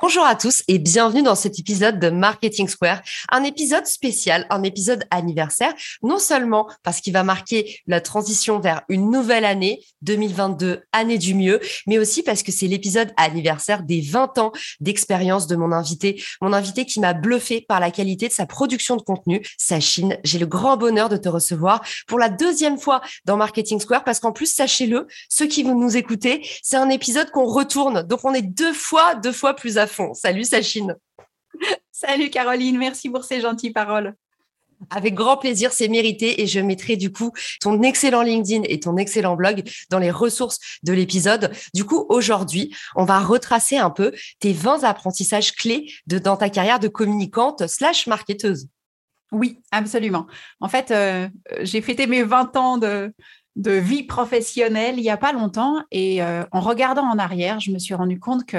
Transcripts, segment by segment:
Bonjour à tous et bienvenue dans cet épisode de Marketing Square, un épisode spécial, un épisode anniversaire, non seulement parce qu'il va marquer la transition vers une nouvelle année, 2022, année du mieux, mais aussi parce que c'est l'épisode anniversaire des 20 ans d'expérience de mon invité, mon invité qui m'a bluffé par la qualité de sa production de contenu, Sachine. J'ai le grand bonheur de te recevoir pour la deuxième fois dans Marketing Square parce qu'en plus, sachez-le, ceux qui vont nous écouter, c'est un épisode qu'on retourne, donc on est deux fois, deux fois plus fond. Salut Sachine. Salut Caroline, merci pour ces gentilles paroles. Avec grand plaisir, c'est mérité et je mettrai du coup ton excellent LinkedIn et ton excellent blog dans les ressources de l'épisode. Du coup, aujourd'hui, on va retracer un peu tes 20 apprentissages clés de, dans ta carrière de communicante slash marketeuse. Oui, absolument. En fait, euh, j'ai fêté mes 20 ans de, de vie professionnelle il n'y a pas longtemps et euh, en regardant en arrière, je me suis rendu compte que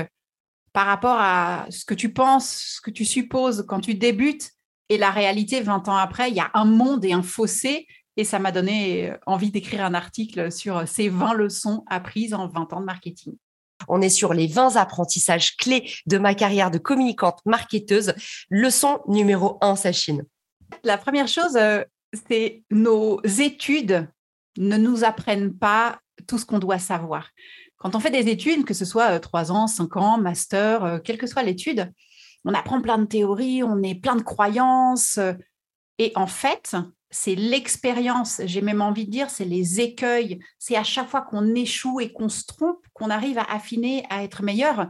par rapport à ce que tu penses, ce que tu supposes quand tu débutes et la réalité 20 ans après, il y a un monde et un fossé. Et ça m'a donné euh, envie d'écrire un article sur ces 20 leçons apprises en 20 ans de marketing. On est sur les 20 apprentissages clés de ma carrière de communicante marketeuse. Leçon numéro 1, Sachine. La première chose, euh, c'est nos études ne nous apprennent pas tout ce qu'on doit savoir. Quand on fait des études, que ce soit euh, trois ans, cinq ans, master, euh, quelle que soit l'étude, on apprend plein de théories, on est plein de croyances. Euh, et en fait, c'est l'expérience, j'ai même envie de dire, c'est les écueils, c'est à chaque fois qu'on échoue et qu'on se trompe qu'on arrive à affiner, à être meilleur.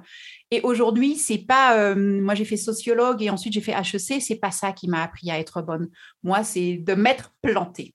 Et aujourd'hui, c'est pas, moi j'ai fait sociologue et ensuite j'ai fait HEC, c'est pas ça qui m'a appris à être bonne. Moi, c'est de m'être plantée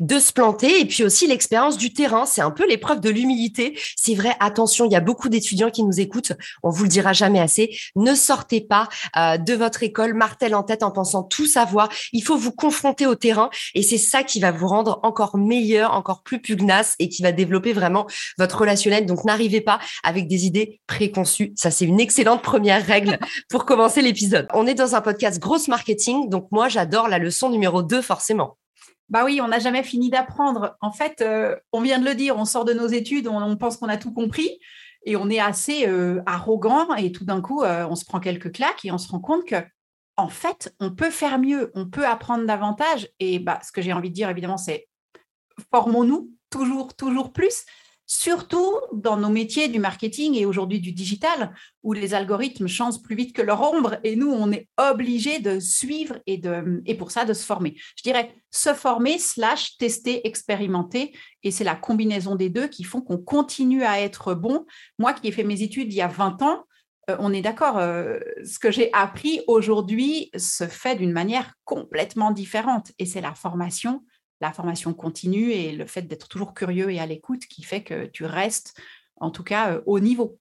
de se planter et puis aussi l'expérience du terrain. C'est un peu l'épreuve de l'humilité. C'est vrai, attention, il y a beaucoup d'étudiants qui nous écoutent. On vous le dira jamais assez. Ne sortez pas euh, de votre école martel en tête en pensant tout savoir. Il faut vous confronter au terrain et c'est ça qui va vous rendre encore meilleur, encore plus pugnace et qui va développer vraiment votre relationnel. Donc n'arrivez pas avec des idées préconçues. Ça, c'est une excellente première règle pour commencer l'épisode. On est dans un podcast grosse marketing. Donc moi, j'adore la leçon numéro 2 forcément. Bah oui, on n'a jamais fini d'apprendre. En fait, euh, on vient de le dire, on sort de nos études, on, pense qu'on a tout compris et on est assez euh, arrogant et tout d'un coup, euh, on se prend quelques claques et on se rend compte que, en fait, on peut faire mieux, on peut apprendre davantage. Et bah, ce que j'ai envie de dire, évidemment, c'est formons-nous toujours, toujours plus surtout dans nos métiers du marketing et aujourd'hui du digital, où les algorithmes changent plus vite que leur ombre et nous, on est obligé de suivre et, de, et pour ça, de se former. Je dirais se former slash tester, expérimenter, et c'est la combinaison des deux qui font qu'on continue à être bon. Moi qui ai fait mes études il y a 20 ans, euh, on est d'accord, euh, ce que j'ai appris aujourd'hui se fait d'une manière complètement différente, et c'est la formation la formation continue et le fait d'être toujours curieux et à l'écoute qui fait que tu restes, en tout cas, euh, au niveau.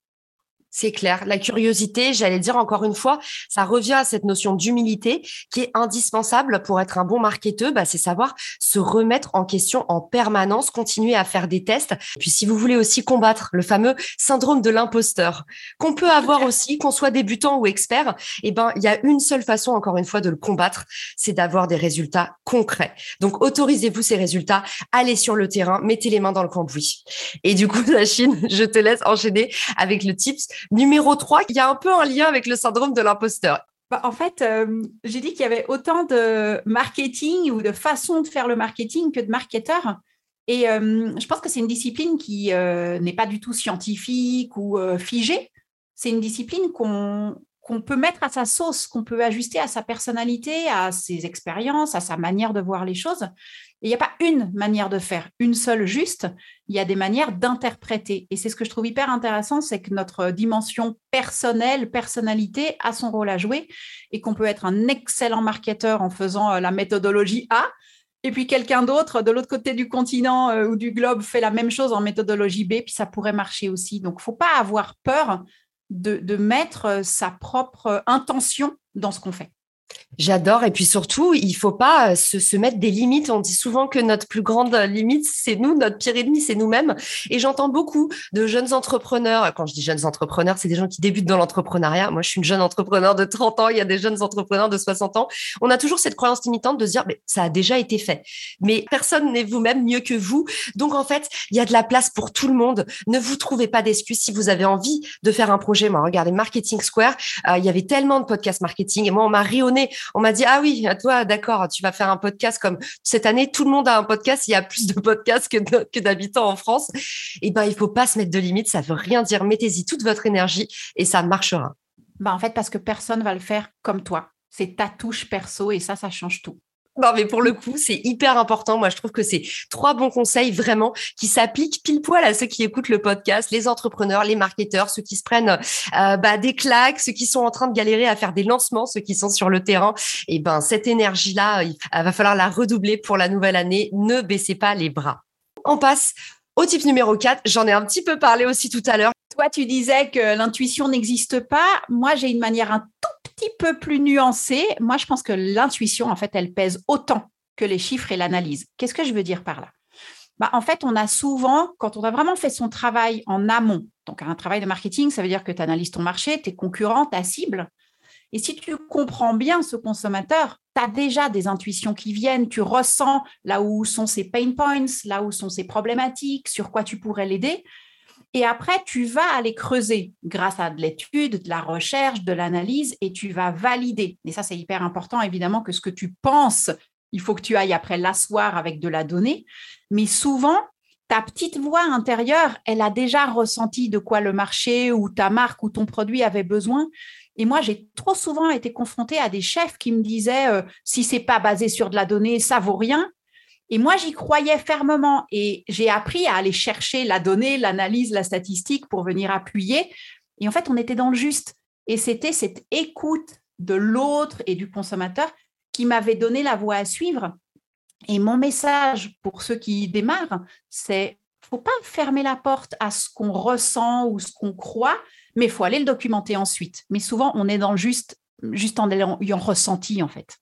C'est clair. La curiosité, j'allais dire encore une fois, ça revient à cette notion d'humilité qui est indispensable pour être un bon marketeur. Bah, c'est savoir se remettre en question en permanence, continuer à faire des tests. Puis, si vous voulez aussi combattre le fameux syndrome de l'imposteur qu'on peut avoir aussi, qu'on soit débutant ou expert, eh ben, il y a une seule façon, encore une fois, de le combattre, c'est d'avoir des résultats concrets. Donc, autorisez-vous ces résultats, allez sur le terrain, mettez les mains dans le cambouis. Et du coup, la Chine, je te laisse enchaîner avec le tips Numéro 3, il y a un peu un lien avec le syndrome de l'imposteur. Bah, en fait, euh, j'ai dit qu'il y avait autant de marketing ou de façon de faire le marketing que de marketeurs. Et euh, je pense que c'est une discipline qui euh, n'est pas du tout scientifique ou figée. C'est une discipline qu'on qu'on peut mettre à sa sauce, qu'on peut ajuster à sa personnalité, à ses expériences, à sa manière de voir les choses. Il n'y a pas une manière de faire, une seule juste, il y a des manières d'interpréter. Et c'est ce que je trouve hyper intéressant, c'est que notre dimension personnelle, personnalité a son rôle à jouer et qu'on peut être un excellent marketeur en faisant euh, la méthodologie A, et puis quelqu'un d'autre de l'autre côté du continent euh, ou du globe fait la même chose en méthodologie B, puis ça pourrait marcher aussi. Donc, faut pas avoir peur de, mettre euh, sa propre intention dans ce qu'on fait. J'adore. Et puis surtout, il faut pas euh, se, mettre des limites. On dit souvent que notre plus grande limite, c'est nous, notre pire ennemi, c'est nous-mêmes. Et j'entends beaucoup de jeunes entrepreneurs. Quand je dis jeunes entrepreneurs, c'est des gens qui débutent dans l'entrepreneuriat. Moi, je suis une jeune entrepreneur de 30 ans. Il y a des jeunes entrepreneurs de 60 ans. On a toujours cette croyance limitante de se dire, mais ça a déjà été fait. Mais personne n'est vous-même mieux que vous. Donc, en fait, il y a de la place pour tout le monde. Ne vous trouvez pas d'excuses si vous avez envie de faire un projet. Moi, regardez Marketing Square. Euh, il y avait tellement de podcasts marketing et moi, on m'a on m'a dit ah oui, toi d'accord, tu vas faire un podcast comme cette année tout le monde a un podcast, il y a plus de podcasts que d'habitants en France. Et eh ben il faut pas se mettre de limites, ça veut rien dire. Mettez-y toute votre énergie et ça marchera. Bah en fait parce que personne va le faire comme toi. C'est ta touche perso et ça ça change tout. Non, mais pour le coup, c'est hyper important. Moi, je trouve que c'est trois bons conseils vraiment qui s'appliquent pile poil à ceux qui écoutent le podcast, les entrepreneurs, les marketeurs, ceux qui se prennent euh, bah, des claques, ceux qui sont en train de galérer à faire des lancements, ceux qui sont sur le terrain. Et ben, cette énergie-là, il va falloir la redoubler pour la nouvelle année. Ne baissez pas les bras. On passe au type numéro 4. J'en ai un petit peu parlé aussi tout à l'heure. Toi, tu disais que l'intuition n'existe pas. Moi, j'ai une manière un tout petit peu plus nuancée. Moi, je pense que l'intuition, en fait, elle pèse autant que les chiffres et l'analyse. Qu'est-ce que je veux dire par là? Bah, En fait, on a souvent, quand on a vraiment fait son travail en amont, donc un travail de marketing, ça veut dire que tu analyses ton marché, tes concurrents, ta cible. Et si tu comprends bien ce consommateur, tu as déjà des intuitions qui viennent, tu ressens là où sont ses pain points, là où sont ses problématiques, sur quoi tu pourrais l'aider. Et après, tu vas aller creuser grâce à de l'étude, de la recherche, de l'analyse, et tu vas valider. Et ça, c'est hyper important, évidemment, que ce que tu penses, il faut que tu ailles après l'asseoir avec de la donnée. Mais souvent, ta petite voix intérieure, elle a déjà ressenti de quoi le marché ou ta marque ou ton produit avait besoin. Et moi, j'ai trop souvent été confrontée à des chefs qui me disaient euh, si c'est pas basé sur de la donnée, ça vaut rien. Et moi, j'y croyais fermement et j'ai appris à aller chercher la donnée, l'analyse, la statistique pour venir appuyer. Et en fait, on était dans le juste. Et c'était cette écoute de l'autre et du consommateur qui m'avait donné la voie à suivre. Et mon message pour ceux qui démarrent, c'est faut pas fermer la porte à ce qu'on ressent ou ce qu'on croit, mais faut aller le documenter ensuite. Mais souvent, on est dans le juste, juste en ayant ressenti, en fait.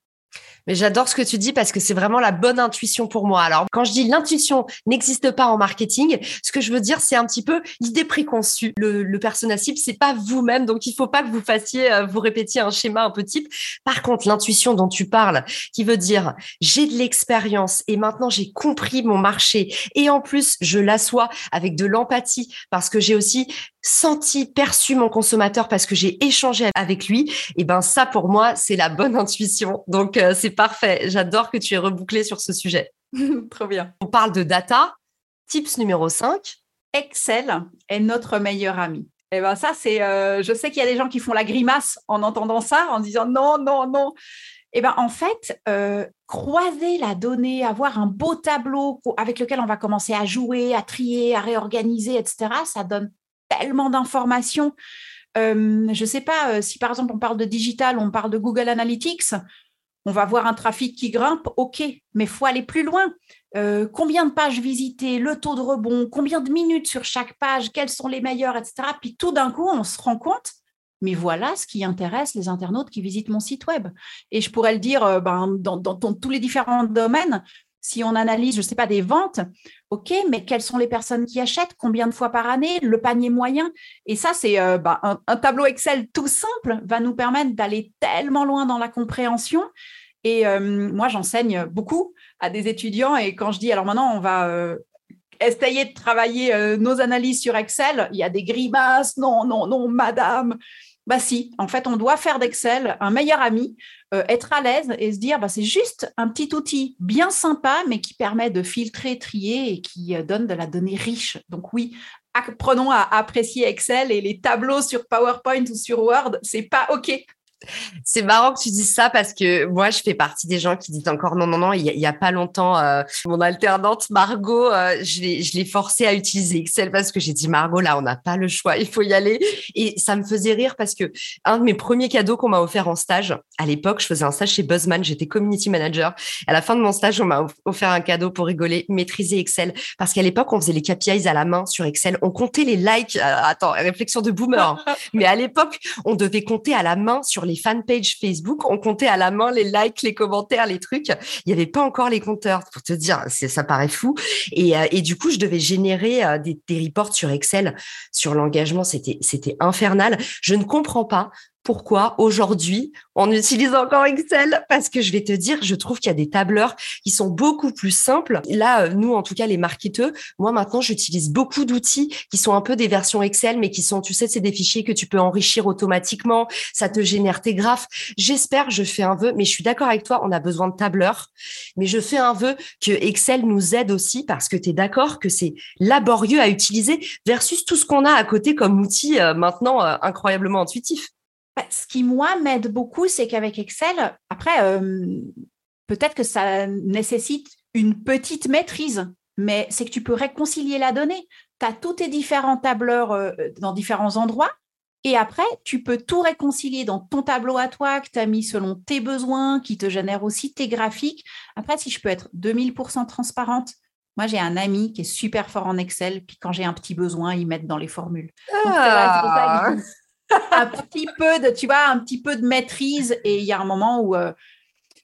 Mais j'adore ce que tu dis parce que c'est vraiment la bonne intuition pour moi. Alors, quand je dis l'intuition n'existe pas en marketing, ce que je veux dire, c'est un petit peu l'idée préconçue. Le, le persona cible, c'est pas vous-même, donc il faut pas que vous fassiez, euh, vous répétiez un schéma un peu type. Par contre, l'intuition dont tu parles, qui veut dire j'ai de l'expérience et maintenant j'ai compris mon marché et en plus je l'assois avec de l'empathie parce que j'ai aussi senti, perçu mon consommateur parce que j'ai échangé avec lui. Et ben ça pour moi, c'est la bonne intuition. Donc euh, c'est parfait. J'adore que tu aies rebouclé sur ce sujet. Trop bien. On parle de data. Tips numéro 5. Excel est notre meilleur ami. Et eh ben ça, c'est. Euh, je sais qu'il y a des gens qui font la grimace en entendant ça, en disant non, non, non. Et eh ben en fait, euh, croiser la donnée, avoir un beau tableau avec lequel on va commencer à jouer, à trier, à réorganiser, etc. Ça donne tellement d'informations. Euh, je ne sais pas si par exemple on parle de digital, on parle de Google Analytics on va voir un trafic qui grimpe, ok, mais faut aller plus loin. Euh, combien de pages visitées, le taux de rebond, combien de minutes sur chaque page, quelles sont les meilleures, etc. Puis tout d'un coup, on se rend compte, mais voilà ce qui intéresse les internautes qui visitent mon site web. Et je pourrais le dire euh, ben, dans, tous les différents domaines. Si on analyse, je ne sais pas, des ventes, OK, mais quelles sont les personnes qui achètent? Combien de fois par année? Le panier moyen? Et ça, c'est euh, ben, un, tableau Excel tout simple va nous permettre d'aller tellement loin dans la compréhension. Et euh, moi, j'enseigne beaucoup à des étudiants. Et quand je dis, alors maintenant, on va euh, essayer de travailler nos analyses sur Excel, il y a des grimaces, non, non, non, madame. Bah si, en fait, on doit faire d'Excel un meilleur ami, euh, être à l'aise et se dire, bah, c'est juste un petit outil bien sympa, mais qui permet de filtrer, trier et qui euh, donne de la donnée riche. Donc oui, apprenons à apprécier Excel et les tableaux sur PowerPoint ou sur Word, c'est pas OK. C'est marrant que tu dises ça parce que moi, je fais partie des gens qui disent encore non, non, non. Il y a, pas longtemps, euh, mon alternante Margot, euh, je l'ai forcée à utiliser Excel parce que j'ai dit Margot, là, on n'a pas le choix, il faut y aller. Et ça me faisait rire parce que un de mes premiers cadeaux qu'on m'a offert en stage, à l'époque, je faisais un stage chez Buzzman, j'étais community manager. À la fin de mon stage, on m'a offert un cadeau pour rigoler, maîtriser Excel. Parce qu'à l'époque, on faisait les KPIs à la main sur Excel. On comptait les likes. Euh, attends, réflexion de boomer. Hein. Mais à l'époque, on devait compter à la main sur les les fanpages Facebook, on comptait à la main les likes, les commentaires, les trucs. Il n'y avait pas encore les compteurs, pour te dire, ça paraît fou. Et, euh, et du coup, je devais générer euh, des, des reports sur Excel sur l'engagement. C'était infernal. Je ne comprends pas pourquoi aujourd'hui on utilise encore Excel? Parce que je vais te dire, je trouve qu'il y a des tableurs qui sont beaucoup plus simples. Là, euh, nous, en tout cas, les marketeurs, moi maintenant, j'utilise beaucoup d'outils qui sont un peu des versions Excel, mais qui sont, tu sais, c'est des fichiers que tu peux enrichir automatiquement. Ça te génère tes graphes. J'espère, je fais un vœu, mais je suis d'accord avec toi, on a besoin de tableurs. Mais je fais un vœu que Excel nous aide aussi parce que tu es d'accord que c'est laborieux à utiliser versus tout ce qu'on a à côté comme outil euh, maintenant euh, incroyablement intuitif. Bah, ce qui, moi, m'aide beaucoup, c'est qu'avec Excel, après, euh, peut-être que ça nécessite une petite maîtrise, mais c'est que tu peux réconcilier la donnée. Tu as tous tes différents tableurs euh, dans différents endroits. Et après, tu peux tout réconcilier dans ton tableau à toi que tu as mis selon tes besoins, qui te génère aussi tes graphiques. Après, si je peux être 2000% transparente, moi, j'ai un ami qui est super fort en Excel, puis quand j'ai un petit besoin, il met dans les formules. Ah un petit peu de, tu vois, un petit peu de maîtrise. Et il y a un moment où euh,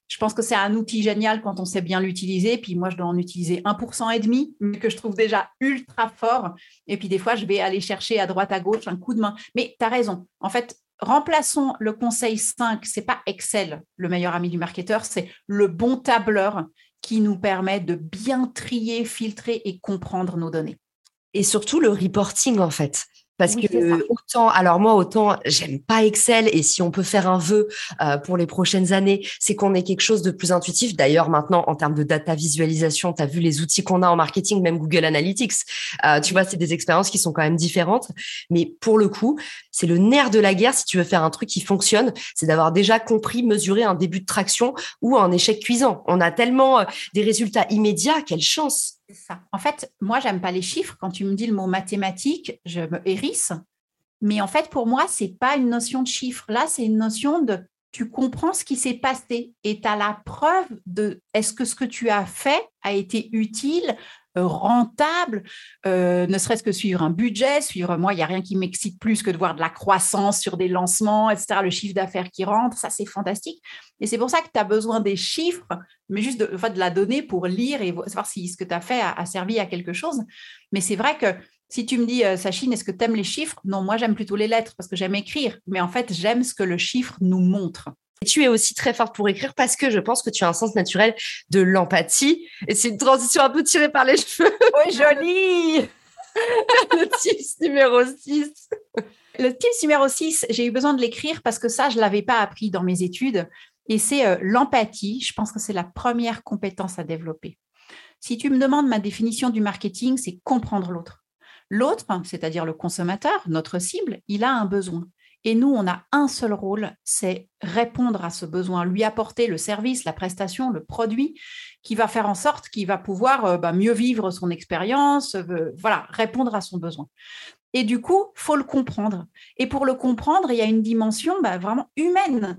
je pense que c'est un outil génial quand on sait bien l'utiliser. Puis moi, je dois en utiliser 1% et demi, mais que je trouve déjà ultra fort. Et puis des fois, je vais aller chercher à droite, à gauche un coup de main. Mais tu as raison. En fait, remplaçons le conseil 5. C'est pas Excel, le meilleur ami du marketeur, c'est le bon tableur qui nous permet de bien trier, filtrer et comprendre nos données. Et surtout le reporting, en fait. Parce que autant, alors moi, autant j'aime pas Excel et si on peut faire un vœu euh, pour les prochaines années, c'est qu'on ait quelque chose de plus intuitif. D'ailleurs, maintenant, en termes de data visualisation, tu as vu les outils qu'on a en marketing, même Google Analytics. Euh, tu vois, c'est des expériences qui sont quand même différentes. Mais pour le coup, c'est le nerf de la guerre si tu veux faire un truc qui fonctionne, c'est d'avoir déjà compris, mesurer un début de traction ou un échec cuisant. On a tellement euh, des résultats immédiats, quelle chance En fait, moi, j'aime pas les chiffres. Quand tu me dis le mot mathématique, je me hérisse. Mais en fait, pour moi, c'est pas une notion de chiffre. Là, c'est une notion de tu comprends ce qui s'est passé et tu as la preuve de est-ce que ce que tu as fait a été utile, rentable, euh, ne serait-ce que suivre un budget, suivre moi, il n'y a rien qui m'excite plus que de voir de la croissance sur des lancements, etc., le chiffre d'affaires qui rentre, ça c'est fantastique. Et c'est pour ça que tu as besoin des chiffres, mais juste de, de la donner pour lire et savoir si ce que tu as fait a, servi à quelque chose. Mais c'est vrai que si tu me dis, euh, Sachine, est-ce que tu aimes les chiffres? Non, moi j'aime plutôt les lettres parce que j'aime écrire, mais en fait j'aime ce que le chiffre nous montre. Et tu es aussi très forte pour écrire parce que je pense que tu as un sens naturel de l'empathie. Et c'est une transition un peu tirée par les cheveux. Oui, joli Le tips numéro 6. Le tips numéro 6, j'ai eu besoin de l'écrire parce que ça, je ne l'avais pas appris dans mes études. Et c'est euh, l'empathie. Je pense que c'est la première compétence à développer. Si tu me demandes ma définition du marketing, c'est comprendre l'autre. L'autre, c'est-à-dire le consommateur, notre cible, il a un besoin. Et nous, on a un seul rôle, c'est répondre à ce besoin, lui apporter le service, la prestation, le produit qui va faire en sorte qu'il va pouvoir euh, bah, mieux vivre son expérience, euh, voilà, répondre à son besoin. Et du coup, faut le comprendre. Et pour le comprendre, il y a une dimension bah, vraiment humaine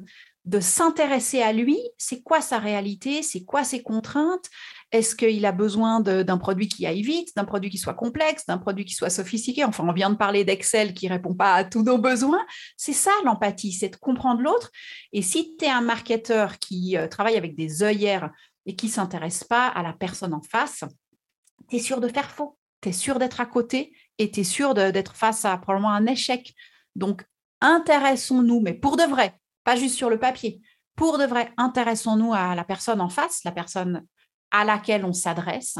de s'intéresser à lui. C'est quoi sa réalité C'est quoi ses contraintes est-ce qu'il a besoin d'un produit qui aille vite, d'un produit qui soit complexe, d'un produit qui soit sophistiqué? Enfin, on vient de parler d'Excel qui répond pas à tous nos besoins. C'est ça l'empathie, c'est de comprendre l'autre. Et si tu es un marketeur qui euh, travaille avec des œillères et qui s'intéresse pas à la personne en face, tu es sûr de faire faux. Tu es sûr d'être à côté et tu es sûr d'être face à probablement un échec. Donc, intéressons-nous, mais pour de vrai, pas juste sur le papier. Pour de vrai, intéressons-nous à la personne en face, la personne à laquelle on s'adresse,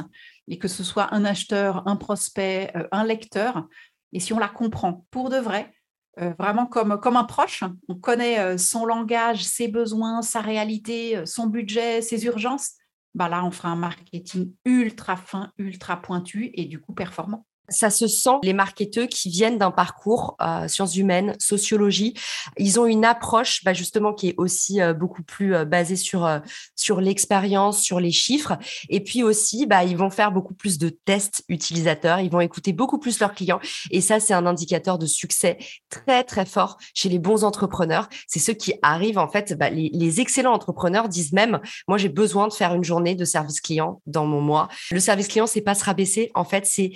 et que ce soit un acheteur, un prospect, euh, un lecteur, et si on la comprend pour de vrai, euh, vraiment comme, un proche, on connaît euh, son langage, ses besoins, sa réalité, son budget, ses urgences, bah là, on fera un marketing ultra fin, ultra pointu et du coup performant. Ça se sent, les marketeurs qui viennent d'un parcours euh, sciences humaines, sociologie, ils ont une approche bah, justement qui est aussi euh, beaucoup plus euh, basée sur, sur l'expérience, sur les chiffres. Et puis aussi, bah, ils vont faire beaucoup plus de tests utilisateurs, ils vont écouter beaucoup plus leurs clients. Et ça, c'est un indicateur de succès très, très fort chez les bons entrepreneurs. C'est ceux qui arrivent, en fait, bah, les, les excellents entrepreneurs disent même, moi, j'ai besoin de faire une journée de service client dans mon mois. Le service client, c'est pas se rabaisser. En fait, c'est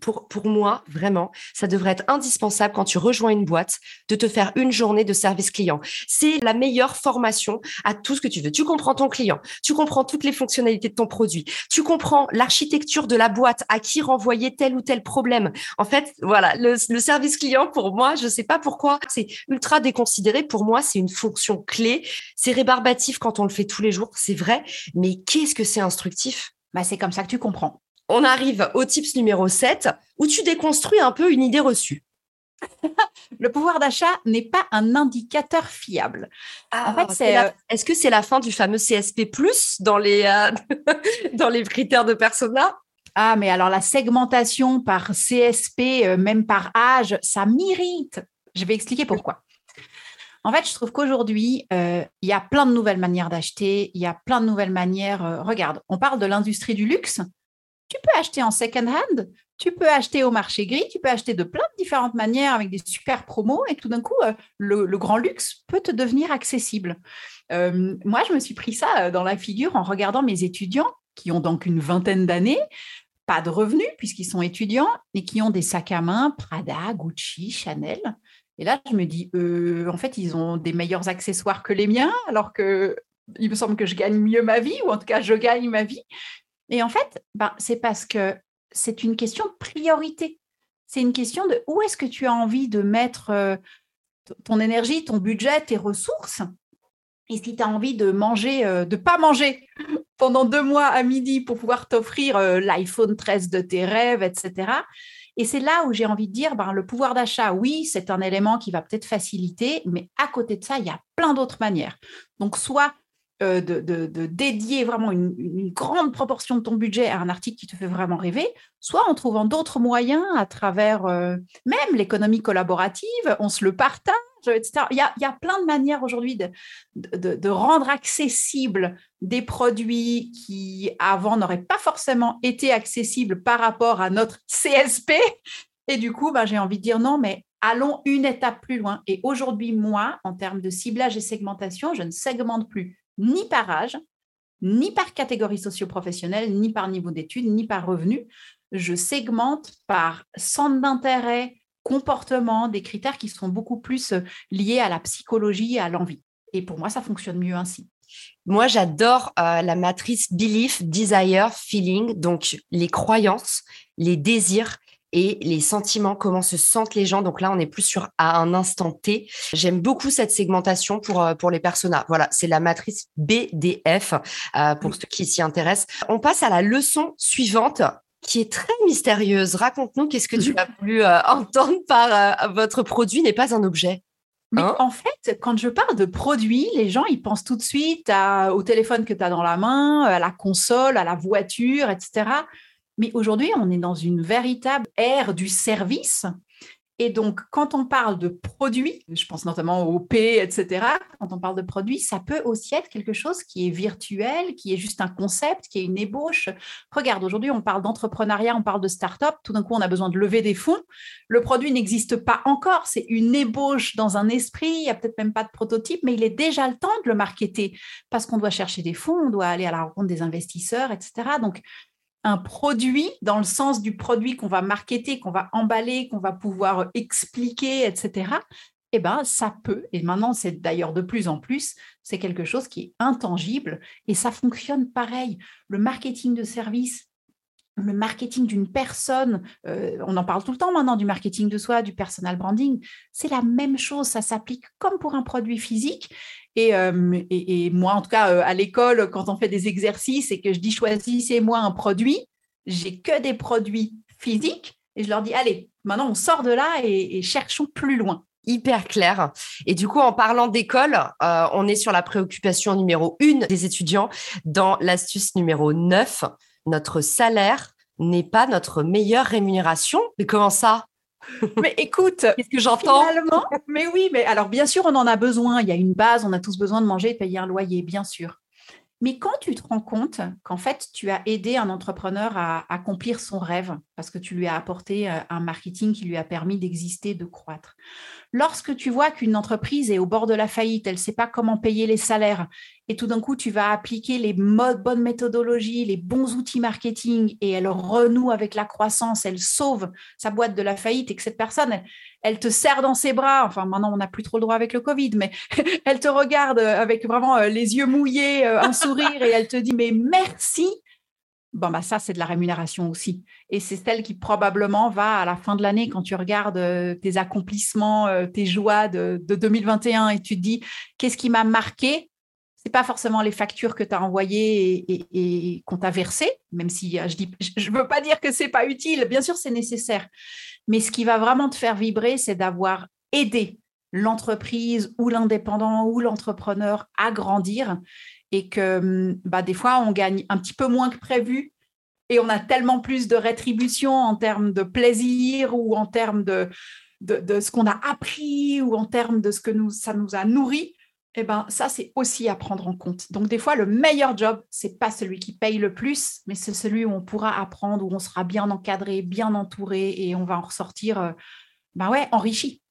pour, pour moi, vraiment, ça devrait être indispensable quand tu rejoins une boîte de te faire une journée de service client. C'est la meilleure formation à tout ce que tu veux. Tu comprends ton client, tu comprends toutes les fonctionnalités de ton produit, tu comprends l'architecture de la boîte, à qui renvoyer tel ou tel problème. En fait, voilà, le, service client, pour moi, je sais pas pourquoi, c'est ultra déconsidéré. Pour moi, c'est une fonction clé. C'est rébarbatif quand on le fait tous les jours, c'est vrai, mais qu'est-ce que c'est instructif? Bah, C'est comme ça que tu comprends. On arrive au tips numéro 7, où tu déconstruis un peu une idée reçue. le pouvoir d'achat n'est pas un indicateur fiable. Ah, en fait, c'est. La... Est-ce que c'est la fin du fameux CSP dans les euh, dans les critères de persona? Ah, mais alors la segmentation par CSP, euh, même par âge, ça m'irrite. Je vais expliquer pourquoi. En fait, je trouve qu'aujourd'hui, euh, il y a plein de nouvelles manières d'acheter, il y a plein de nouvelles manières. Regarde, on parle de l'industrie du luxe. Tu peux acheter en second hand, tu peux acheter au marché gris, tu peux acheter de plein de différentes manières avec des super promos et tout d'un coup, euh, le, grand luxe peut te devenir accessible. Euh, moi, je me suis pris ça dans la figure en regardant mes étudiants qui ont donc une vingtaine d'années, pas de revenus puisqu'ils sont étudiants et qui ont des sacs à main Prada, Gucci, Chanel. Et là, je me dis, euh, en fait, ils ont des meilleurs accessoires que les miens, alors que il me semble que je gagne mieux ma vie, ou en tout cas, je gagne ma vie. Et en fait, ben, c'est parce que c'est une question de priorité. C'est une question de où est-ce que tu as envie de mettre euh, ton énergie, ton budget, tes ressources? Et si tu as envie de manger, euh, de pas manger pendant deux mois à midi pour pouvoir t'offrir euh, l'iPhone 13 de tes rêves, etc. Et c'est là où j'ai envie de dire, ben, le pouvoir d'achat, oui, c'est un élément qui va peut-être faciliter, mais à côté de ça, il y a plein d'autres manières. Donc, soit euh, de, dédier vraiment une, grande proportion de ton budget à un article qui te fait vraiment rêver, soit en trouvant d'autres moyens à travers euh, même l'économie collaborative, on se le partage, etc. Il y a, plein de manières aujourd'hui de, de, rendre accessibles des produits qui avant n'auraient pas forcément été accessibles par rapport à notre CSP. Et du coup, ben, j'ai envie de dire non, mais allons une étape plus loin. Et aujourd'hui, moi, en termes de ciblage et segmentation, je ne segmente plus ni par âge, ni par catégorie socio-professionnelle, ni par niveau d'études, ni par revenu. Je segmente par centre d'intérêt, comportement, des critères qui sont beaucoup plus euh, liés à la psychologie, à l'envie. Et pour moi, ça fonctionne mieux ainsi. Moi, j'adore euh, la matrice belief, desire, feeling, donc les croyances, les désirs et les sentiments, comment se sentent les gens. Donc là, on est plus sur à un instant T. J'aime beaucoup cette segmentation pour, euh, pour les personas. Voilà, c'est la matrice BDF euh, pour ceux qui s'y intéressent. On passe à la leçon suivante qui est très mystérieuse. Raconte-nous qu'est-ce que tu as voulu euh, entendre par euh, votre produit n'est pas un objet. Mais hein? en fait, quand je parle de produit, les gens, ils pensent tout de suite à, au téléphone que tu as dans la main, à la console, à la voiture, etc. Mais aujourd'hui, on est dans une véritable ère du service et donc, quand on parle de produits, je pense notamment au P, etc., quand on parle de produits, ça peut aussi être quelque chose qui est virtuel, qui est juste un concept, qui est une ébauche. Regarde, aujourd'hui, on parle d'entrepreneuriat, on parle de start-up, tout d'un coup, on a besoin de lever des fonds. Le produit n'existe pas encore, c'est une ébauche dans un esprit, il n'y a peut-être même pas de prototype, mais il est déjà le temps de le marketer parce qu'on doit chercher des fonds, on doit aller à la rencontre des investisseurs, etc. Donc, un produit dans le sens du produit qu'on va marketer, qu'on va emballer, qu'on va pouvoir expliquer, etc., eh ben, ça peut, et maintenant c'est d'ailleurs de plus en plus, c'est quelque chose qui est intangible et ça fonctionne pareil. Le marketing de service, le marketing d'une personne, euh, on en parle tout le temps maintenant du marketing de soi, du personal branding, c'est la même chose, ça s'applique comme pour un produit physique euh, et, moi, en tout cas, euh, à l'école, quand on fait des exercices et que je dis choisissez-moi un produit, j'ai que des produits physiques et je leur dis allez, maintenant on sort de là et, et cherchons plus loin hyper clair. Et du coup, en parlant d'école, euh, on est sur la préoccupation numéro une des étudiants dans l'astuce numéro 9, notre salaire n'est pas notre meilleure rémunération. Mais comment ça? mais écoute, qu'est-ce que j'entends? Mais oui, mais alors bien sûr, on en a besoin. Il y a une base, on a tous besoin de manger et de payer un loyer, bien sûr. Mais quand tu te rends compte qu'en fait, tu as aidé un entrepreneur à accomplir son rêve parce que tu lui as apporté euh, un marketing qui lui a permis d'exister, de croître. Lorsque tu vois qu'une entreprise est au bord de la faillite, elle ne sait pas comment payer les salaires, et tout d'un coup, tu vas appliquer les bonnes méthodologies, les bons outils marketing, et elle renoue avec la croissance, elle sauve sa boîte de la faillite, et que cette personne, elle, te serre dans ses bras. Enfin, maintenant, on n'a plus trop le droit avec le Covid, mais elle te regarde avec vraiment euh, les yeux mouillés, euh, un sourire, et elle te dit, mais merci bon, bah ça, c'est de la rémunération aussi. Et c'est celle qui probablement va à la fin de l'année, quand tu regardes euh, tes accomplissements, euh, tes joies de, 2021 et tu te dis, qu'est-ce qui m'a marqué? C'est pas forcément les factures que tu as envoyées et, qu'on t'a versées, même si euh, je dis, je veux pas dire que c'est pas utile. Bien sûr, c'est nécessaire. Mais ce qui va vraiment te faire vibrer, c'est d'avoir aidé l'entreprise ou l'indépendant ou l'entrepreneur à grandir et que hum, bah, des fois, on gagne un petit peu moins que prévu et on a tellement plus de rétribution en termes de plaisir ou en termes de, ce qu'on a appris ou en termes de ce que ça nous a nourri. Eh ben, ça, c'est aussi à prendre en compte. Donc, des fois, le meilleur job, c'est pas celui qui paye le plus, mais c'est celui où on pourra apprendre, où on sera bien encadré, bien entouré et on va en ressortir, euh, bah enrichi.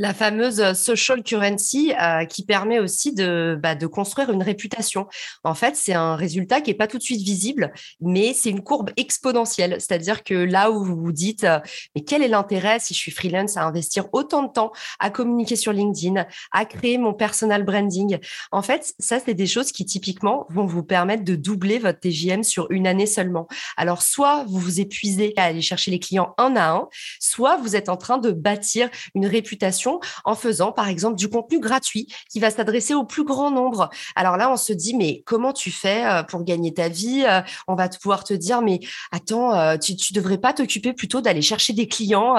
La fameuse social currency euh, qui permet aussi de, bah, de construire une réputation. En fait, c'est un résultat qui n'est pas tout de suite visible, mais c'est une courbe exponentielle. C'est-à-dire que là où vous vous dites, euh, mais quel est l'intérêt si je suis freelance à investir autant de temps à communiquer sur LinkedIn, à créer mon personal branding? En fait, ça, c'est des choses qui typiquement vont vous permettre de doubler votre TJM sur une année seulement. Alors, soit vous vous épuisez à aller chercher les clients un à un, soit vous êtes en train de bâtir une réputation en faisant, par exemple, du contenu gratuit qui va s'adresser au plus grand nombre. Alors là, on se dit, mais comment tu fais euh, pour gagner ta vie euh, On va pouvoir te dire, mais attends, euh, tu, tu devrais pas t'occuper plutôt d'aller chercher des clients.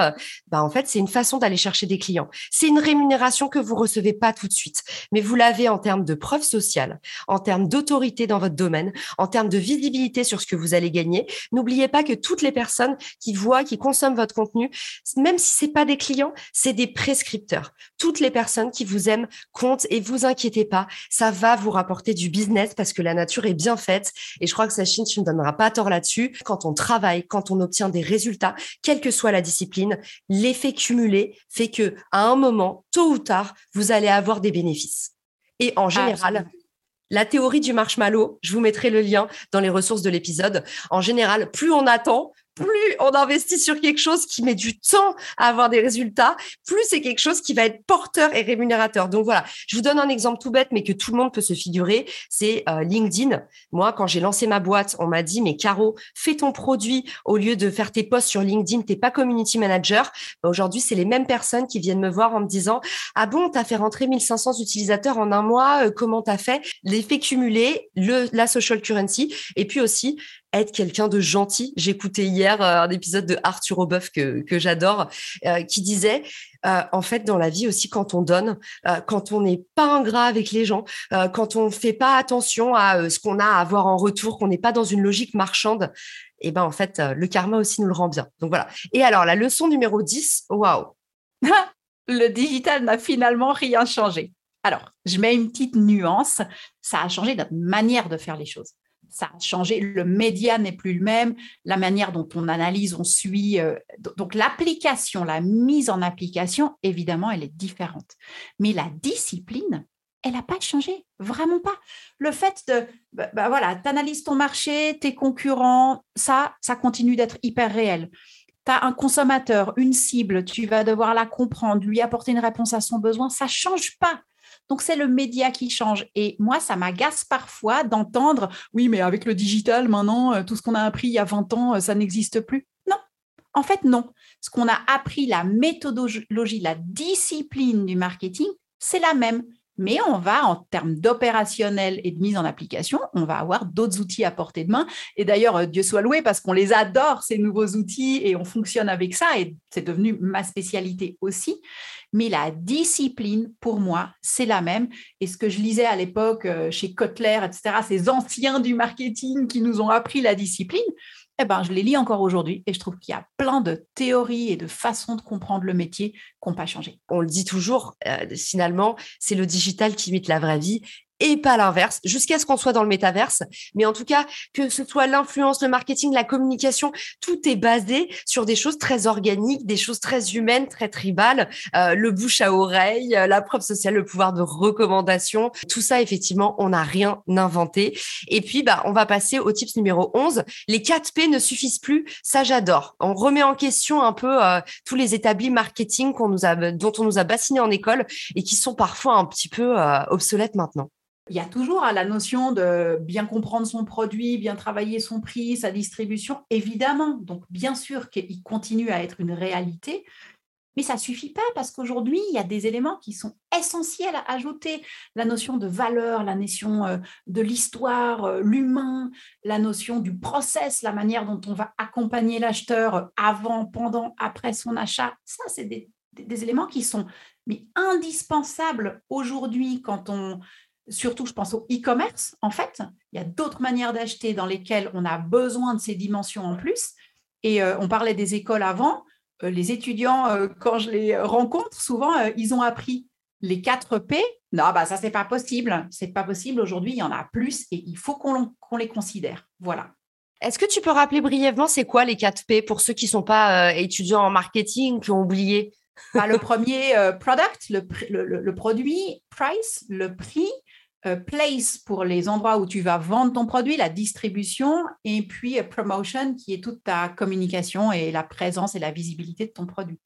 Bah, en fait, c'est une façon d'aller chercher des clients. C'est une rémunération que vous recevez pas tout de suite, mais vous l'avez en termes de preuve sociale, en termes d'autorité dans votre domaine, en termes de visibilité sur ce que vous allez gagner. N'oubliez pas que toutes les personnes qui voient, qui consomment votre contenu, même si c'est pas des clients, c'est des toutes les personnes qui vous aiment comptent et vous inquiétez pas, ça va vous rapporter du business parce que la nature est bien faite. Et je crois que Sachine, tu ne donneras pas tort là-dessus. Quand on travaille, quand on obtient des résultats, quelle que soit la discipline, l'effet cumulé fait que à un moment, tôt ou tard, vous allez avoir des bénéfices. Et en général, la théorie du marshmallow, je vous mettrai le lien dans les ressources de l'épisode. En général, plus on attend, plus on investit sur quelque chose qui met du temps à avoir des résultats, plus c'est quelque chose qui va être porteur et rémunérateur. Donc voilà, je vous donne un exemple tout bête, mais que tout le monde peut se figurer, c'est euh, LinkedIn. Moi, quand j'ai lancé ma boîte, on m'a dit, mais Caro, fais ton produit au lieu de faire tes posts sur LinkedIn, t'es pas community manager. Bah, aujourd'hui, c'est les mêmes personnes qui viennent me voir en me disant, ah bon, t'as fait rentrer 1500 utilisateurs en un mois, euh, comment t'as fait? L'effet cumulé, le, la social currency, et puis aussi, être quelqu'un de gentil. J'écoutais hier euh, un épisode de Arthur Aubeuf que, j'adore, euh, qui disait, euh, en fait, dans la vie aussi, quand on donne, quand on n'est pas ingrat avec les gens, quand on ne fait pas attention à ce qu'on a à avoir en retour, qu'on n'est pas dans une logique marchande, eh ben en fait, le karma aussi nous le rend bien. Donc voilà. Et alors, la leçon numéro 10, waouh Le digital n'a finalement rien changé. Alors, je mets une petite nuance, ça a changé notre manière de faire les choses ça a changé. Le média n'est plus le même, la manière dont on analyse, on suit. Euh, donc l'application, la mise en application, évidemment, elle est différente. Mais la discipline, elle n'a pas changé, vraiment pas. Le fait de, bah, bah voilà, tu analyses ton marché, tes concurrents, ça, ça continue d'être hyper réel. Tu as un consommateur, une cible, tu vas devoir la comprendre, lui apporter une réponse à son besoin, ça ne change pas. Donc, c'est le média qui change. Et moi, ça m'agace parfois d'entendre, oui, mais avec le digital, maintenant, euh, tout ce qu'on a appris il y a 20 ans, euh, ça n'existe plus. Non, en fait, non. Ce qu'on a appris, la méthodologie, la discipline du marketing, c'est la même. Mais on va, en termes d'opérationnel et de mise en application, on va avoir d'autres outils à portée de main. Et d'ailleurs, euh, Dieu soit loué parce qu'on les adore, ces nouveaux outils, et on fonctionne avec ça. Et c'est devenu ma spécialité aussi mais la discipline, pour moi, c'est la même. Et ce que je lisais à l'époque euh, chez Kotler, etc., ces anciens du marketing qui nous ont appris la discipline, eh ben, je les lis encore aujourd'hui et je trouve qu'il y a plein de théories et de façons de comprendre le métier qui n'ont pas changé. On le dit toujours, euh, finalement, c'est le digital qui imite la vraie vie et pas l'inverse, jusqu'à ce qu'on soit dans le métaverse. Mais en tout cas, que ce soit l'influence, le marketing, la communication, tout est basé sur des choses très organiques, des choses très humaines, très tribales, euh, le bouche à oreille, euh, la preuve sociale, le pouvoir de recommandation. Tout ça, effectivement, on n'a rien inventé. Et puis, bah, on va passer au tips numéro 11. Les 4 P ne suffisent plus. Ça, j'adore. On remet en question un peu euh, tous les établis marketing nous a, dont on nous a bassiné en école et qui sont parfois un petit peu obsolètes maintenant il y a toujours hein, la notion de bien comprendre son produit, bien travailler son prix, sa distribution, évidemment. Donc, bien sûr qu'il continue à être une réalité, mais ça ne suffit pas parce qu'aujourd'hui, il y a des éléments qui sont essentiels à ajouter. La notion de valeur, la notion euh, de l'histoire, euh, l'humain, la notion du process, la manière dont on va accompagner l'acheteur avant, pendant, après son achat. Ça, c'est des, éléments qui sont indispensables aujourd'hui quand on surtout je pense au e-commerce, en fait, il y a d'autres manières d'acheter dans lesquelles on a besoin de ces dimensions en plus. Et euh, on parlait des écoles avant, euh, les étudiants, euh, quand je les rencontre, souvent, ils ont appris les 4 P. Non, bah ça, c'est pas possible. C'est pas possible. Aujourd'hui, il y en a plus et il faut qu'on les considère. Voilà. Est-ce que tu peux rappeler brièvement c'est quoi les 4 P pour ceux qui ne sont pas étudiants en marketing, qui ont oublié? Bah, Le premier, product, le, produit, price, le prix, place pour les endroits où tu vas vendre ton produit, la distribution, et puis euh, promotion qui est toute ta communication et la présence et la visibilité de ton produit.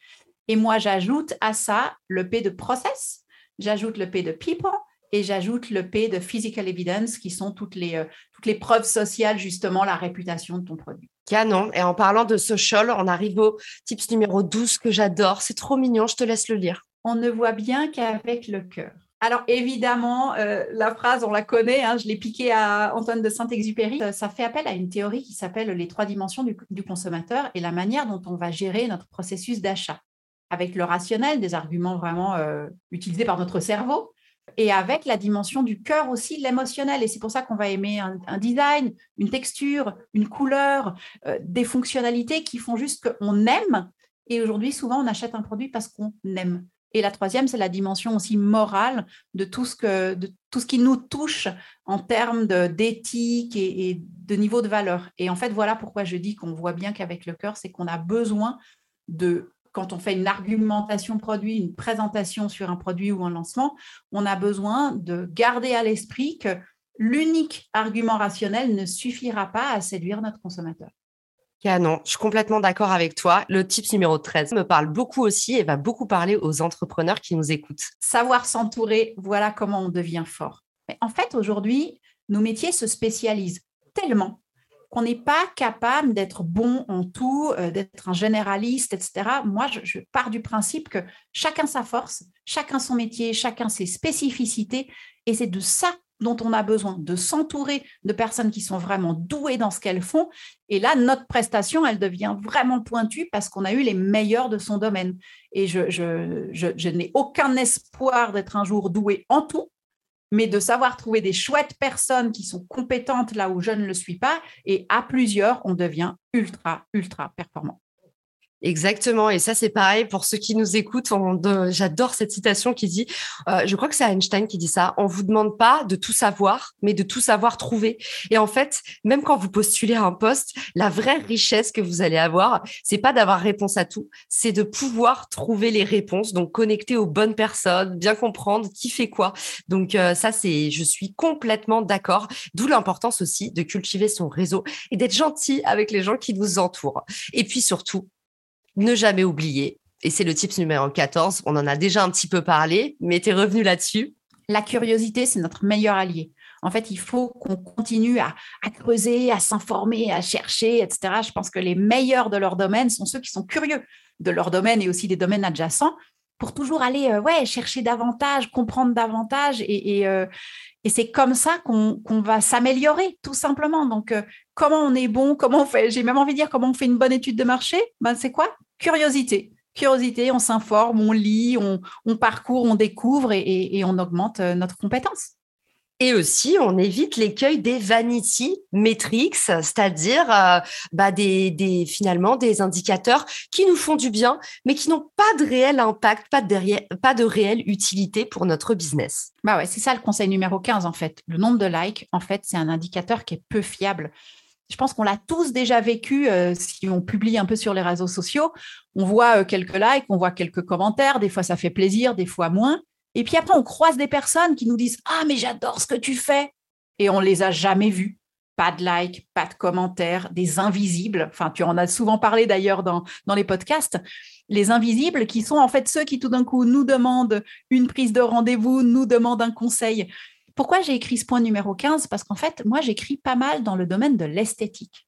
Et moi, j'ajoute à ça le P de process, j'ajoute le P de people et j'ajoute le P de physical evidence qui sont toutes les, euh, toutes les preuves sociales, justement, la réputation de ton produit. Canon. Et en parlant de social, on arrive au tips numéro 12 que j'adore. C'est trop mignon, je te laisse le lire. On ne voit bien qu'avec le cœur. Alors évidemment, euh, la phrase, on la connaît, hein, je l'ai piquée à Antoine de Saint-Exupéry. Euh, ça fait appel à une théorie qui s'appelle les trois dimensions du, consommateur et la manière dont on va gérer notre processus d'achat, avec le rationnel, des arguments vraiment euh, utilisés par notre cerveau, et avec la dimension du cœur aussi, l'émotionnel. Et c'est pour ça qu'on va aimer un, design, une texture, une couleur, des fonctionnalités qui font juste qu'on aime. Et aujourd'hui, souvent, on achète un produit parce qu'on aime. Et la troisième, c'est la dimension aussi morale de tout ce, qui nous touche en termes d'éthique et, de niveau de valeur. Et en fait, voilà pourquoi je dis qu'on voit bien qu'avec le cœur, c'est qu'on a besoin de, quand on fait une argumentation produit, une présentation sur un produit ou un lancement, on a besoin de garder à l'esprit que l'unique argument rationnel ne suffira pas à séduire notre consommateur. Non, je suis complètement d'accord avec toi. Le tips numéro 13 me parle beaucoup aussi et va beaucoup parler aux entrepreneurs qui nous écoutent. Savoir s'entourer, voilà comment on devient fort. Mais en fait, aujourd'hui, nos métiers se spécialisent tellement qu'on n'est pas capable d'être bon en tout, euh, d'être un généraliste, etc. Moi, je, pars du principe que chacun sa force, chacun son métier, chacun ses spécificités, et c'est de ça dont on a besoin, de s'entourer de personnes qui sont vraiment douées dans ce qu'elles font. Et là, notre prestation, elle devient vraiment pointue parce qu'on a eu les meilleurs de son domaine. Et je, n'ai aucun espoir d'être un jour doué en tout, mais de savoir trouver des chouettes personnes qui sont compétentes là où je ne le suis pas. Et à plusieurs, on devient ultra, ultra performant. Exactement. Et ça, c'est pareil pour ceux qui nous écoutent. J'adore cette citation qui dit, euh, je crois que c'est Einstein qui dit ça, on vous demande pas de tout savoir, mais de tout savoir trouver. Et en fait, même quand vous postulez un poste, la vraie richesse que vous allez avoir, c'est pas d'avoir réponse à tout, c'est de pouvoir trouver les réponses, donc connecter aux bonnes personnes, bien comprendre qui fait quoi. Donc euh, ça, c'est, je suis complètement d'accord. D'où l'importance aussi de cultiver son réseau et d'être gentil avec les gens qui nous entourent. Et puis surtout, ne jamais oublier. Et c'est le tips numéro 14. On en a déjà un petit peu parlé, mais tu es revenu là-dessus. La curiosité, c'est notre meilleur allié. En fait, il faut qu'on continue à, creuser, à s'informer, à chercher, etc. Je pense que les meilleurs de leur domaine sont ceux qui sont curieux de leur domaine et aussi des domaines adjacents pour toujours aller euh, chercher davantage, comprendre davantage. Et, euh, c'est comme ça qu'on va s'améliorer, tout simplement. Donc, euh, comment on est bon, comment on fait, j'ai même envie de dire comment on fait une bonne étude de marché, ben, c'est quoi? Curiosité. Curiosité, on s'informe, on lit, on, parcourt, on découvre et, on augmente notre compétence. Et aussi, on évite l'écueil des vanity metrics, c'est-à-dire euh, bah, des, finalement des indicateurs qui nous font du bien, mais qui n'ont pas de réel impact, pas de, pas de réelle utilité pour notre business. Bah ouais, c'est ça le conseil numéro 15 en fait. Le nombre de likes, en fait, c'est un indicateur qui est peu fiable. Je pense qu'on l'a tous déjà vécu euh, si on publie un peu sur les réseaux sociaux. On voit euh, quelques likes, on voit quelques commentaires, des fois ça fait plaisir, des fois moins. Et puis après, on croise des personnes qui nous disent Ah, mais j'adore ce que tu fais. Et on les a jamais vus. Pas de likes, pas de commentaires, des invisibles. Enfin, tu en as souvent parlé d'ailleurs dans, dans les podcasts. Les invisibles qui sont en fait ceux qui tout d'un coup nous demandent une prise de rendez-vous, nous demandent un conseil. Pourquoi j'ai écrit ce point numéro 15 Parce qu'en fait, moi, j'écris pas mal dans le domaine de l'esthétique.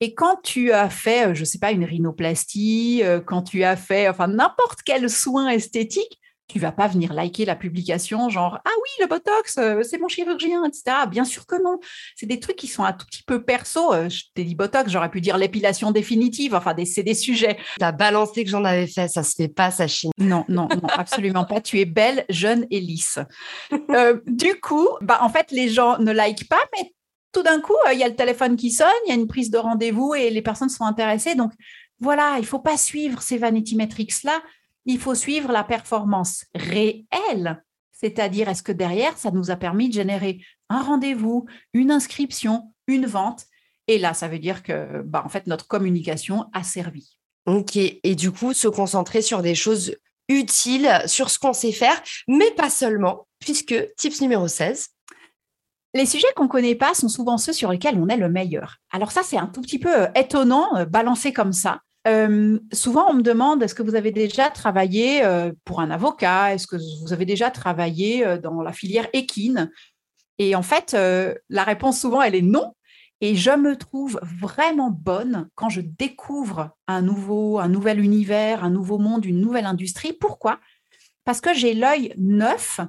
Et quand tu as fait, euh, je ne sais pas, une rhinoplastie, euh, quand tu as fait, enfin, n'importe quel soin esthétique, tu vas pas venir liker la publication genre ah oui le botox euh, c'est mon chirurgien etc bien sûr que non. C'est des trucs qui sont un tout petit peu perso. Euh, je t'ai dit botox j'aurais pu dire l'épilation définitive enfin c'est des sujets. T'as balancé que j'en avais fait ça se fait pas ça chine non non non absolument pas. Tu es belle jeune et lisse. Euh, du coup bah en fait les gens ne likent pas mais tout d'un coup il y a le téléphone qui sonne il y a une prise de rendez-vous et les personnes sont intéressées. Donc voilà il faut pas suivre ces vanity metrics là il faut suivre la performance réelle, c'est-à-dire est-ce que derrière, ça nous a permis de générer un rendez-vous, une inscription, une vente? Et là, ça veut dire que bah, en fait, notre communication a servi. Ok, et du coup, se concentrer sur des choses utiles, sur ce qu'on sait faire, mais pas seulement, puisque tips numéro 16, les sujets qu'on ne connaît pas sont souvent ceux sur lesquels on est le meilleur. Alors ça, c'est un tout petit peu euh, étonnant, euh, balancé comme ça. Souvent, on me demande est-ce que vous avez déjà travaillé pour un avocat? Est-ce que vous avez déjà travaillé dans la filière équine? Et en fait, la réponse souvent, elle est non. Et je me trouve vraiment bonne quand je découvre un nouveau, un nouvel univers, un nouveau monde, une nouvelle industrie. Pourquoi? Parce que j'ai l'œil neuf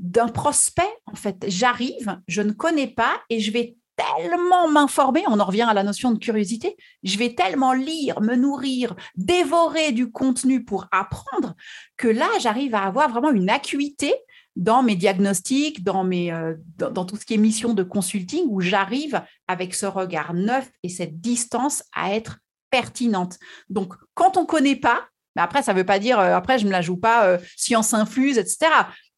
d'un prospect. En fait, j'arrive, je ne connais pas et je vais tellement m'informer, on en revient à la notion de curiosité, je vais tellement lire, me nourrir, dévorer du contenu pour apprendre, que là, j'arrive à avoir vraiment une acuité dans mes diagnostics, dans, mes, euh, dans, tout ce qui est mission de consulting, où j'arrive avec ce regard neuf et cette distance à être pertinente. Donc, quand on ne connaît pas, mais après, ça ne veut pas dire, euh, après, je ne me la joue pas euh, science infuse, etc.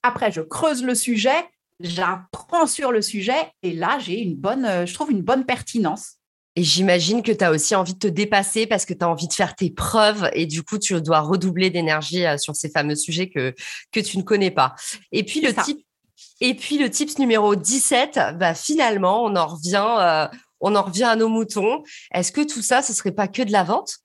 Après, je creuse le sujet j'apprends sur le sujet et là, j'ai une bonne, euh, je trouve une bonne pertinence. Et j'imagine que tu as aussi envie de te dépasser parce que tu as envie de faire tes preuves et du coup, tu dois redoubler d'énergie euh, sur ces fameux sujets que, que tu ne connais pas. Et puis, le type, et puis le tips numéro 17, bah, finalement, on en revient, euh, on en revient à nos moutons. Est-ce que tout ça, ce serait pas que de la vente?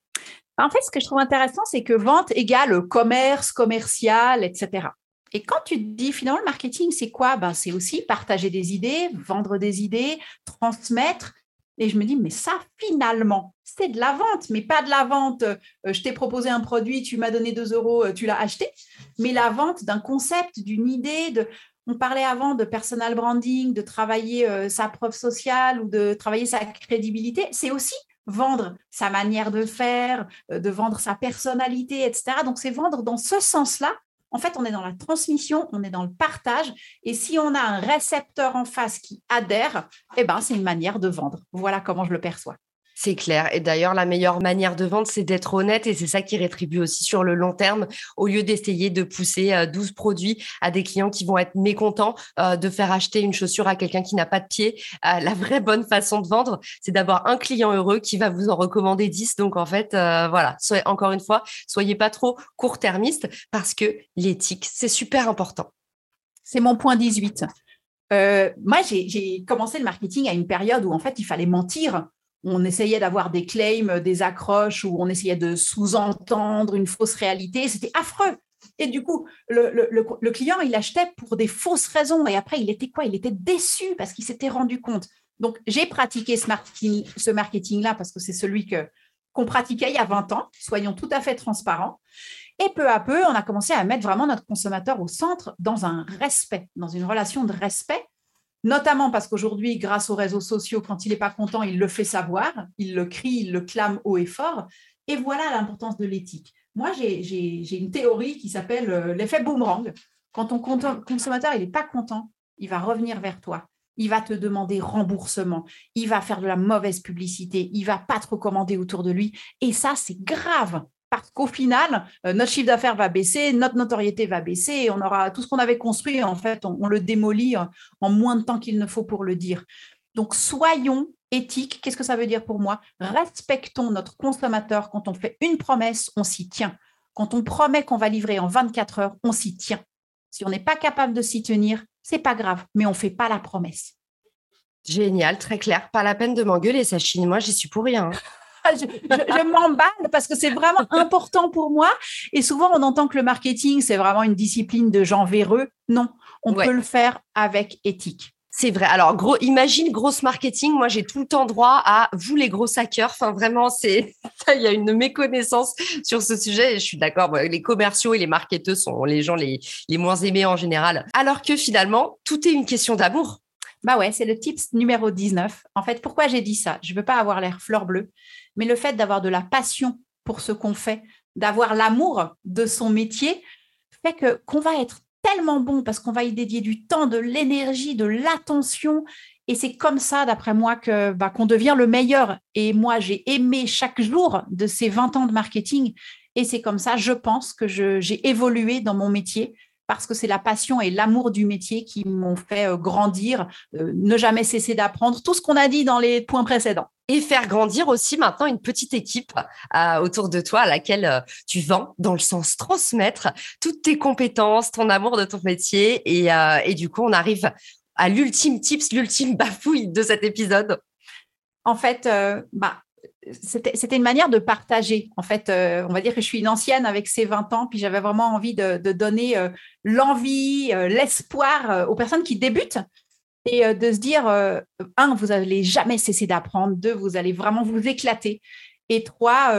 En fait, ce que je trouve intéressant, c'est que vente égale commerce, commercial, etc. Et quand tu dis finalement le marketing, c'est quoi? Ben, C'est aussi partager des idées, vendre des idées, transmettre. Et je me dis, mais ça, finalement, c'est de la vente, mais pas de la vente. Euh, je t'ai proposé un produit, tu m'as donné 2 euros, euh, tu l'as acheté, mais la vente d'un concept, d'une idée. On parlait avant de personal branding, de travailler euh, sa preuve sociale ou de travailler sa crédibilité. C'est aussi vendre sa manière de faire, de vendre sa personnalité, etc. Donc, c'est vendre dans ce sens-là en fait, on est dans la transmission, on est dans le partage. Et si on a un récepteur en face qui adhère, eh ben, c'est une manière de vendre. Voilà comment je le perçois. C'est clair. Et d'ailleurs, la meilleure manière de vendre, c'est d'être honnête et c'est ça qui rétribue aussi sur le long terme au lieu d'essayer de pousser 12 euh, produits à des clients qui vont être mécontents euh, de faire acheter une chaussure à quelqu'un qui n'a pas de pied. Euh, la vraie bonne façon de vendre, c'est d'avoir un client heureux qui va vous en recommander 10. Donc, en fait, voilà, encore une fois, soyez pas trop court-termiste parce que l'éthique, c'est super important. C'est mon point 18. moi, j'ai commencé le marketing à une période où, en fait, il fallait mentir on essayait d'avoir des claims, des accroches, où on essayait de sous-entendre une fausse réalité. C'était affreux. Et du coup, le, client, il achetait pour des fausses raisons. Et après, il était quoi? Il était déçu parce qu'il s'était rendu compte. Donc, j'ai pratiqué ce marketing-là marketing parce que c'est celui que, qu'on pratiquait il y a 20 ans. Soyons tout à fait transparents. Et peu à peu, on a commencé à mettre vraiment notre consommateur au centre dans un respect, dans une relation de respect notamment parce qu'aujourd'hui, grâce aux réseaux sociaux, quand il n'est pas content, il le fait savoir, il le crie, il le clame haut et fort. Et voilà l'importance de l'éthique. Moi, j'ai une théorie qui s'appelle euh, l'effet boomerang. Quand ton consommateur n'est pas content, il va revenir vers toi. Il va te demander remboursement. Il va faire de la mauvaise publicité. Il va pas te recommander autour de lui. Et ça, c'est grave parce qu'au final, euh, notre chiffre d'affaires va baisser, notre notoriété va baisser, et on aura tout ce qu'on avait construit, en fait, on, le démolit en moins de temps qu'il ne faut pour le dire. Donc, soyons éthiques. Qu'est-ce que ça veut dire pour moi? Respectons notre consommateur. Quand on fait une promesse, on s'y tient. Quand on promet qu'on va livrer en 24 heures, on s'y tient. Si on n'est pas capable de s'y tenir, c'est pas grave, mais on fait pas la promesse. Génial, très clair. Pas la peine de m'engueuler, Sachine. Moi, j'y suis pour rien. Je, je, m'emballe parce que c'est vraiment important pour moi. Et souvent, on entend que le marketing, c'est vraiment une discipline de gens véreux. Non, on peut le faire avec éthique. C'est vrai. Alors, gros, imagine grosse marketing. Moi, j'ai tout le temps droit à vous, les gros hackers. Enfin, vraiment, c'est, il y a une méconnaissance sur ce sujet. Et je suis d'accord. les commerciaux et les marketeurs sont les gens les, les moins aimés en général. Alors que finalement, tout est une question d'amour. Bah ouais, c'est le tips numéro 19. En fait, pourquoi j'ai dit ça? Je veux pas avoir l'air fleur bleue, mais le fait d'avoir de la passion pour ce qu'on fait, d'avoir l'amour de son métier, fait qu'on va être tellement bon parce qu'on va y dédier du temps, de l'énergie, de l'attention. Et c'est comme ça, d'après moi, que bah, qu'on devient le meilleur. Et moi, j'ai aimé chaque jour de ces 20 ans de marketing. Et c'est comme ça, je pense, que j'ai évolué dans mon métier parce que c'est la passion et l'amour du métier qui m'ont fait euh, grandir, euh, ne jamais cesser d'apprendre, tout ce qu'on a dit dans les points précédents. Et faire grandir aussi maintenant une petite équipe euh, autour de toi à laquelle tu vends, dans le sens transmettre toutes tes compétences, ton amour de ton métier. Et, et du coup, on arrive à l'ultime tips, l'ultime bafouille de cet épisode. En fait, bah, c'était une manière de partager. En fait, euh, on va dire que je suis une ancienne avec ces 20 ans, puis j'avais vraiment envie de, donner euh, l'envie, euh, l'espoir aux personnes qui débutent et de se dire, un, vous n'allez jamais cesser d'apprendre, deux, vous allez vraiment vous éclater, et trois,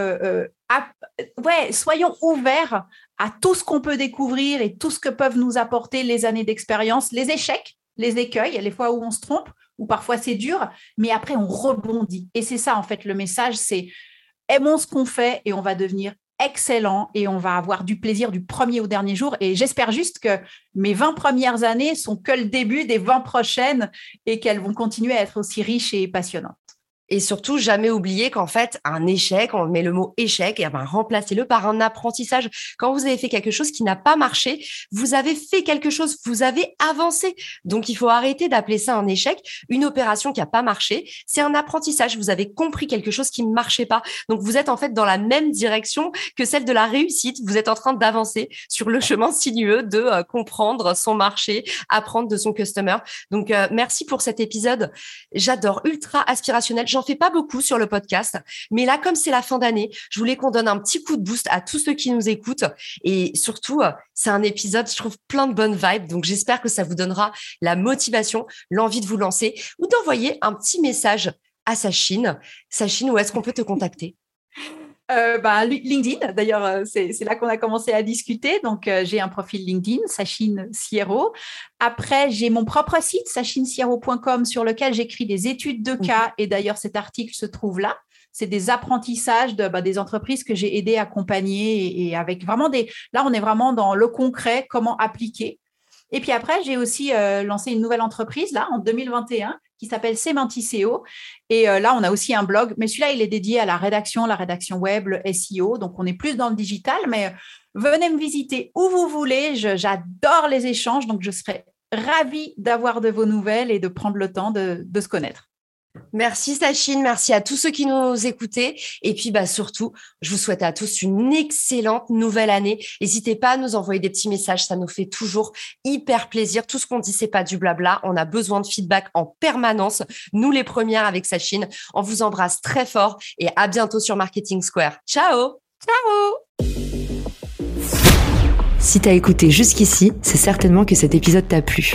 ouais, soyons ouverts à tout ce qu'on peut découvrir et tout ce que peuvent nous apporter les années d'expérience, les échecs, les écueils, les fois où on se trompe, ou parfois c'est dur, mais après on rebondit. Et c'est ça en fait le message, c'est aimons ce qu'on fait et on va devenir excellent et on va avoir du plaisir du premier au dernier jour. Et j'espère juste que mes 20 premières années sont que le début des 20 prochaines et qu'elles vont continuer à être aussi riches et passionnantes. Et surtout, jamais oublier qu'en fait, un échec, on met le mot échec, et ben, remplacez-le par un apprentissage. Quand vous avez fait quelque chose qui n'a pas marché, vous avez fait quelque chose, vous avez avancé. Donc, il faut arrêter d'appeler ça un échec. Une opération qui n'a pas marché, c'est un apprentissage. Vous avez compris quelque chose qui ne marchait pas. Donc, vous êtes en fait dans la même direction que celle de la réussite. Vous êtes en train d'avancer sur le chemin sinueux de euh, comprendre son marché, apprendre de son customer. Donc, euh, merci pour cet épisode. J'adore, ultra aspirationnel fais pas beaucoup sur le podcast, mais là, comme c'est la fin d'année, je voulais qu'on donne un petit coup de boost à tous ceux qui nous écoutent. Et surtout, euh, c'est un épisode, je trouve, plein de bonnes vibes. Donc, j'espère que ça vous donnera la motivation, l'envie de vous lancer ou d'envoyer un petit message à Sachine. Sachine, où est-ce qu'on peut te contacter? Euh, bah, LinkedIn, d'ailleurs, euh, c'est là qu'on a commencé à discuter. Donc, euh, j'ai un profil LinkedIn, Sachine Sierro. Après, j'ai mon propre site, sachinesierro.com, sur lequel j'écris des études de cas. Et d'ailleurs, cet article se trouve là. C'est des apprentissages de, bah, des entreprises que j'ai aidé à accompagner et, avec vraiment des. Là, on est vraiment dans le concret, comment appliquer. Et puis après, j'ai aussi lancé une nouvelle entreprise là en 2021 qui s'appelle Semanticeo. Et euh, là, on a aussi un blog, mais celui-là, il est dédié à la rédaction, la rédaction web, le SEO. Donc, on est plus dans le digital, mais euh, venez me visiter où vous voulez. J'adore les échanges, donc je serai ravie d'avoir de vos nouvelles et de prendre le temps de se connaître. Merci Sachine, merci à tous ceux qui nous écoutaient. Et puis bah surtout, je vous souhaite à tous une excellente nouvelle année. N'hésitez pas à nous envoyer des petits messages, ça nous fait toujours hyper plaisir. Tout ce qu'on dit, c'est pas du blabla. On a besoin de feedback en permanence. Nous les premières avec Sachine. On vous embrasse très fort et à bientôt sur Marketing Square. Ciao Ciao Si t'as écouté jusqu'ici, c'est certainement que cet épisode t'a plu.